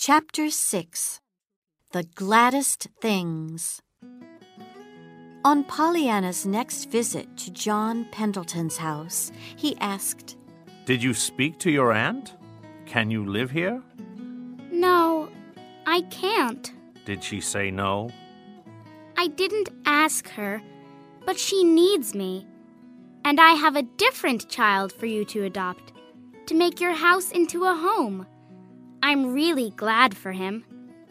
Chapter 6 The Gladdest Things On Pollyanna's next visit to John Pendleton's house, he asked, Did you speak to your aunt? Can you live here? No, I can't. Did she say no? I didn't ask her, but she needs me. And I have a different child for you to adopt, to make your house into a home. I'm really glad for him.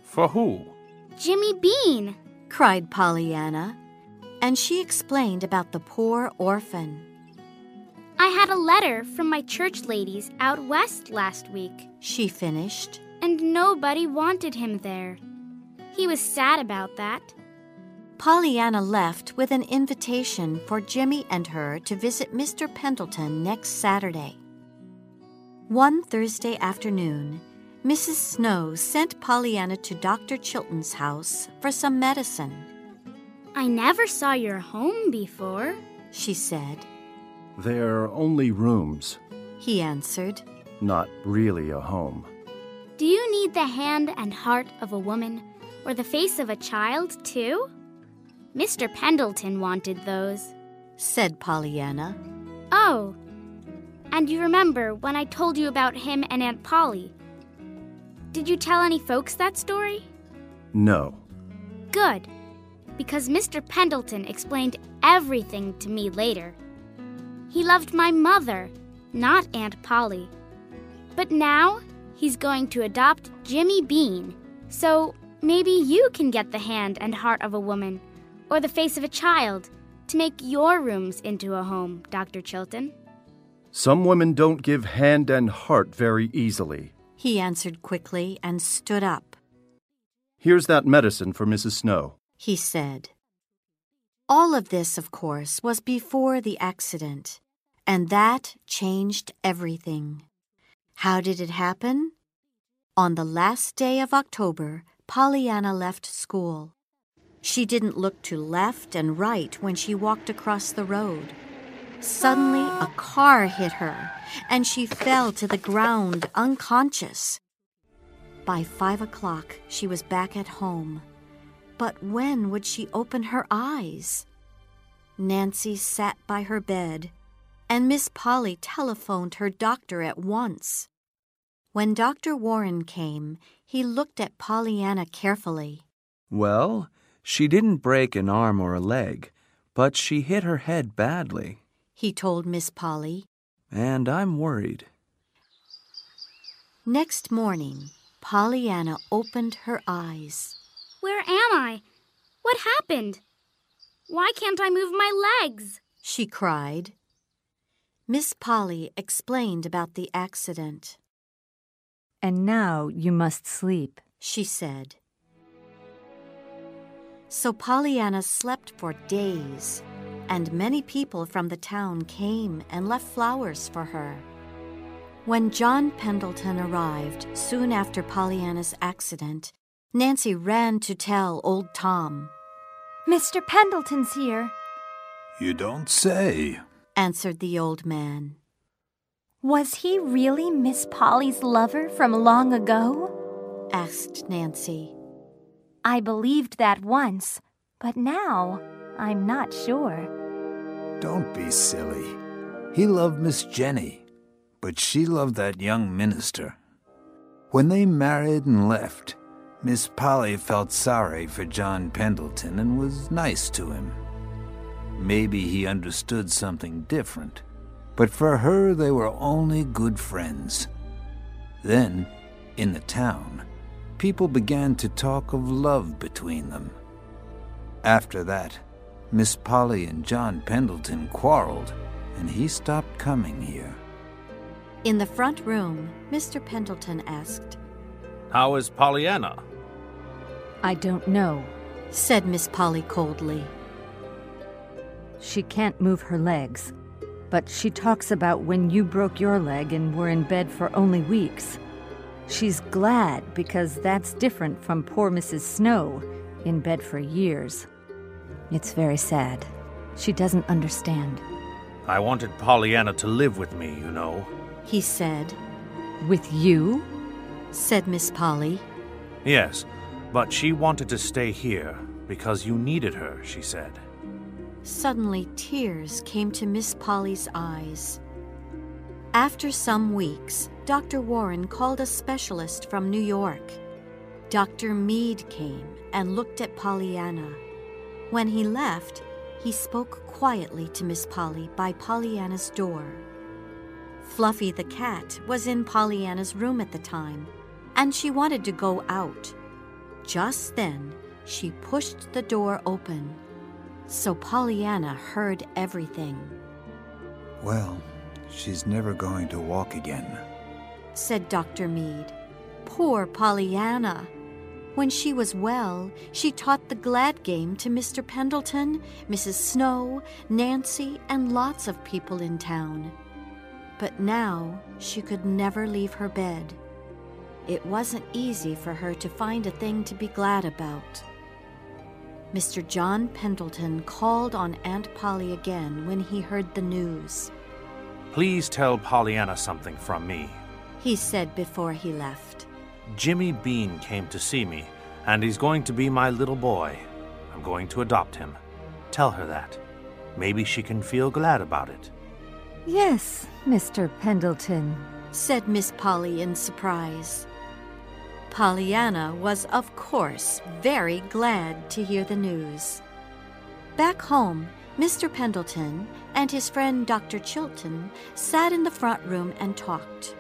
For who? Jimmy Bean. cried Pollyanna, and she explained about the poor orphan. I had a letter from my church ladies out west last week, She finished. and nobody wanted him there. He was sad about that. Pollyanna left with an invitation for Jimmy and her to visit Mr. Pendleton next Saturday. One Thursday afternoon, Mrs. Snow sent Pollyanna to Dr. Chilton's house for some medicine. I never saw your home before. She said. They're only rooms, He answered. not really a home. Do you need the hand and heart of a woman or the face of a child, too? Mr. Pendleton wanted those. Said Pollyanna. Oh, and you remember when I told you about him and Aunt Polly? Did you tell any folks that story? No. Good, because Mr. Pendleton explained everything to me later. He loved my mother, not Aunt Polly. But now he's going to adopt Jimmy Bean, so maybe you can get the hand and heart of a woman or the face of a child to make your rooms into a home, Dr. Chilton. Some women don't give hand and heart very easily. He answered quickly and stood up. Here's that medicine for Mrs. Snow. He said. All of this, of course, was before the accident, and that changed everything. How did it happen? On the last day of October, Pollyanna left school. She didn't look to left and right when she walked across the road. Suddenly, a car hit her, and she fell to the ground unconscious. By five o'clock, she was back at home. But when would she open her eyes? Nancy sat by her bed, and Miss Polly telephoned her doctor at once. When Dr. Warren came, he looked at Pollyanna carefully. Well, she didn't break an arm or a leg, but she hit her head badly, He told Miss Polly. And I'm worried. Next morning, Pollyanna opened her eyes. Where am I? What happened? Why can't I move my legs? She cried. Miss Polly explained about the accident. And now you must sleep. she said. So Pollyanna slept for days, and many people from the town came and left flowers for her. When John Pendleton arrived soon after Pollyanna's accident, Nancy ran to tell old Tom, Mr. Pendleton's here. You don't say. answered the old man. Was he really Miss Polly's lover from long ago? asked Nancy. I believed that once, but now I'm not sure. Don't be silly. He loved Miss Jenny, but she loved that young minister. When they married and left, Miss Polly felt sorry for John Pendleton and was nice to him. Maybe he understood something different, but for her they were only good friends. Then, in the town, people began to talk of love between them. After that, Miss Polly and John Pendleton quarreled, and he stopped coming here. In the front room, Mr. Pendleton asked, How is Pollyanna? I don't know. said Miss Polly coldly. She can't move her legs. But she talks about when you broke your leg and were in bed for only weeks. She's glad because that's different from poor Mrs. Snow, in bed for years. It's very sad. She doesn't understand. I wanted Pollyanna to live with me, you know. He said, With you? said Miss Polly. Yes, but she wanted to stay here because you needed her, she said. Suddenly, tears came to Miss Polly's eyes. After some weeks, Dr. Warren called a specialist from New York. Dr. Mead came and looked at Pollyanna. When he left, he spoke quietly to Miss Polly by Pollyanna's door. Fluffy the cat was in Pollyanna's room at the time, and she wanted to go out. Just then, she pushed the door open. So Pollyanna heard everything, Well, she's never going to walk again. said Dr. Mead. Poor Pollyanna. When she was well, she taught the glad game to Mr. Pendleton, Mrs. Snow, Nancy, and lots of people in town. But now she could never leave her bed. It wasn't easy for her to find a thing to be glad about. Mr. John Pendleton called on Aunt Polly again when he heard the news. Please tell Pollyanna something from me. He said before he left. Jimmy Bean came to see me, and he's going to be my little boy. I'm going to adopt him. Tell her that. Maybe she can feel glad about it. Yes, Mr. Pendleton. said Miss Polly in surprise. Pollyanna was, of course, very glad to hear the news. Back home, Mr. Pendleton and his friend Dr. Chilton sat in the front room and talked.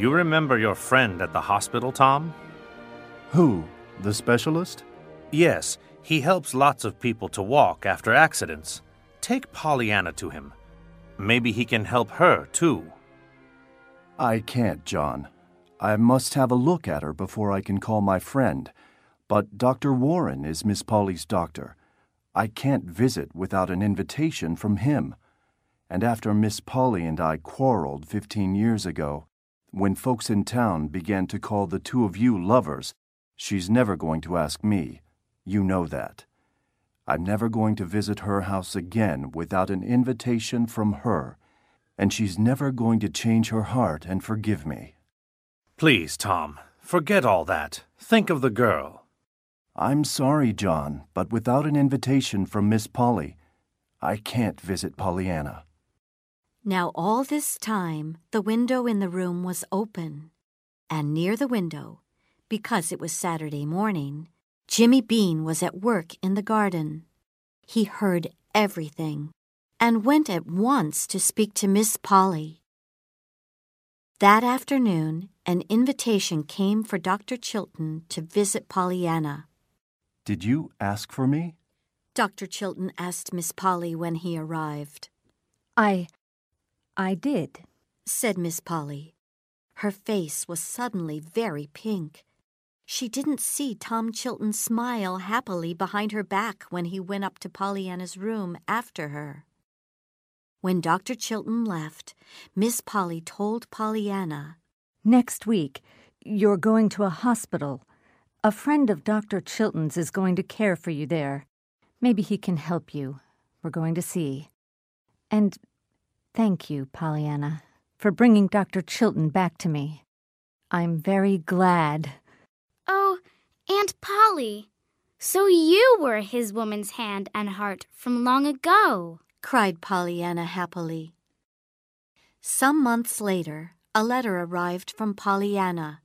You remember your friend at the hospital, Tom? Who? The specialist? Yes, he helps lots of people to walk after accidents. Take Pollyanna to him. Maybe he can help her, too. I can't, John. I must have a look at her before I can call my friend. But Dr. Warren is Miss Polly's doctor. I can't visit without an invitation from him. And after Miss Polly and I quarreled fifteen years ago, when folks in town began to call the two of you lovers, she's never going to ask me. You know that. I'm never going to visit her house again without an invitation from her, and she's never going to change her heart and forgive me. Please, Tom, forget all that. Think of the girl. I'm sorry, John, but without an invitation from Miss Polly, I can't visit Pollyanna. Now, all this time, the window in the room was open, and near the window, because it was Saturday morning, Jimmy Bean was at work in the garden. He heard everything and went at once to speak to Miss Polly. That afternoon, an invitation came for Dr. Chilton to visit Pollyanna. Did you ask for me? Dr. Chilton asked Miss Polly when he arrived. I. I did. said Miss Polly. Her face was suddenly very pink. She didn't see Tom Chilton smile happily behind her back when he went up to Pollyanna's room after her. When Dr. Chilton left, Miss Polly told Pollyanna, Next week, you're going to a hospital. A friend of Dr. Chilton's is going to care for you there. Maybe he can help you. We're going to see. And thank you, Pollyanna, for bringing Dr. Chilton back to me. I'm very glad. Oh, Aunt Polly. So you were his woman's hand and heart from long ago. cried Pollyanna happily. Some months later, a letter arrived from Pollyanna.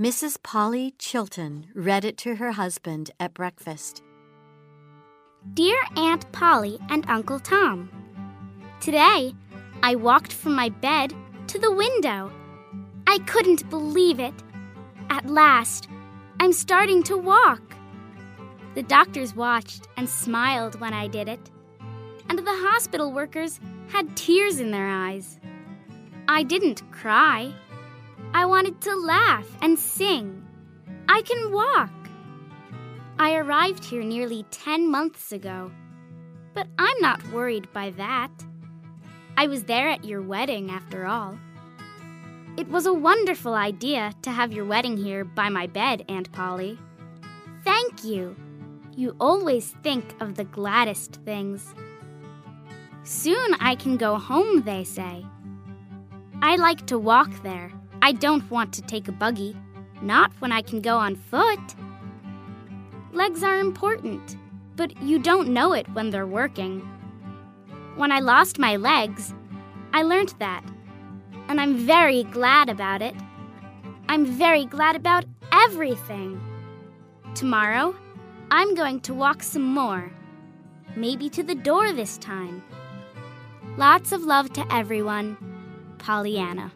Mrs. Polly Chilton read it to her husband at breakfast. Dear Aunt Polly and Uncle Tom, Today, I walked from my bed to the window. I couldn't believe it. At last, I'm starting to walk. The doctors watched and smiled when I did it, and the hospital workers had tears in their eyes. I didn't cry. I wanted to laugh and sing. I can walk. I arrived here nearly 10 months ago, but I'm not worried by that. I was there at your wedding, after all. It was a wonderful idea to have your wedding here by my bed, Aunt Polly. Thank you. You always think of the gladdest things. Soon I can go home, they say. I like to walk there. I don't want to take a buggy. Not when I can go on foot. Legs are important, but you don't know it when they're working. When I lost my legs, I learned that, and I'm very glad about it. I'm very glad about everything. Tomorrow, I'm going to walk some more, maybe to the door this time. Lots of love to everyone, Pollyanna.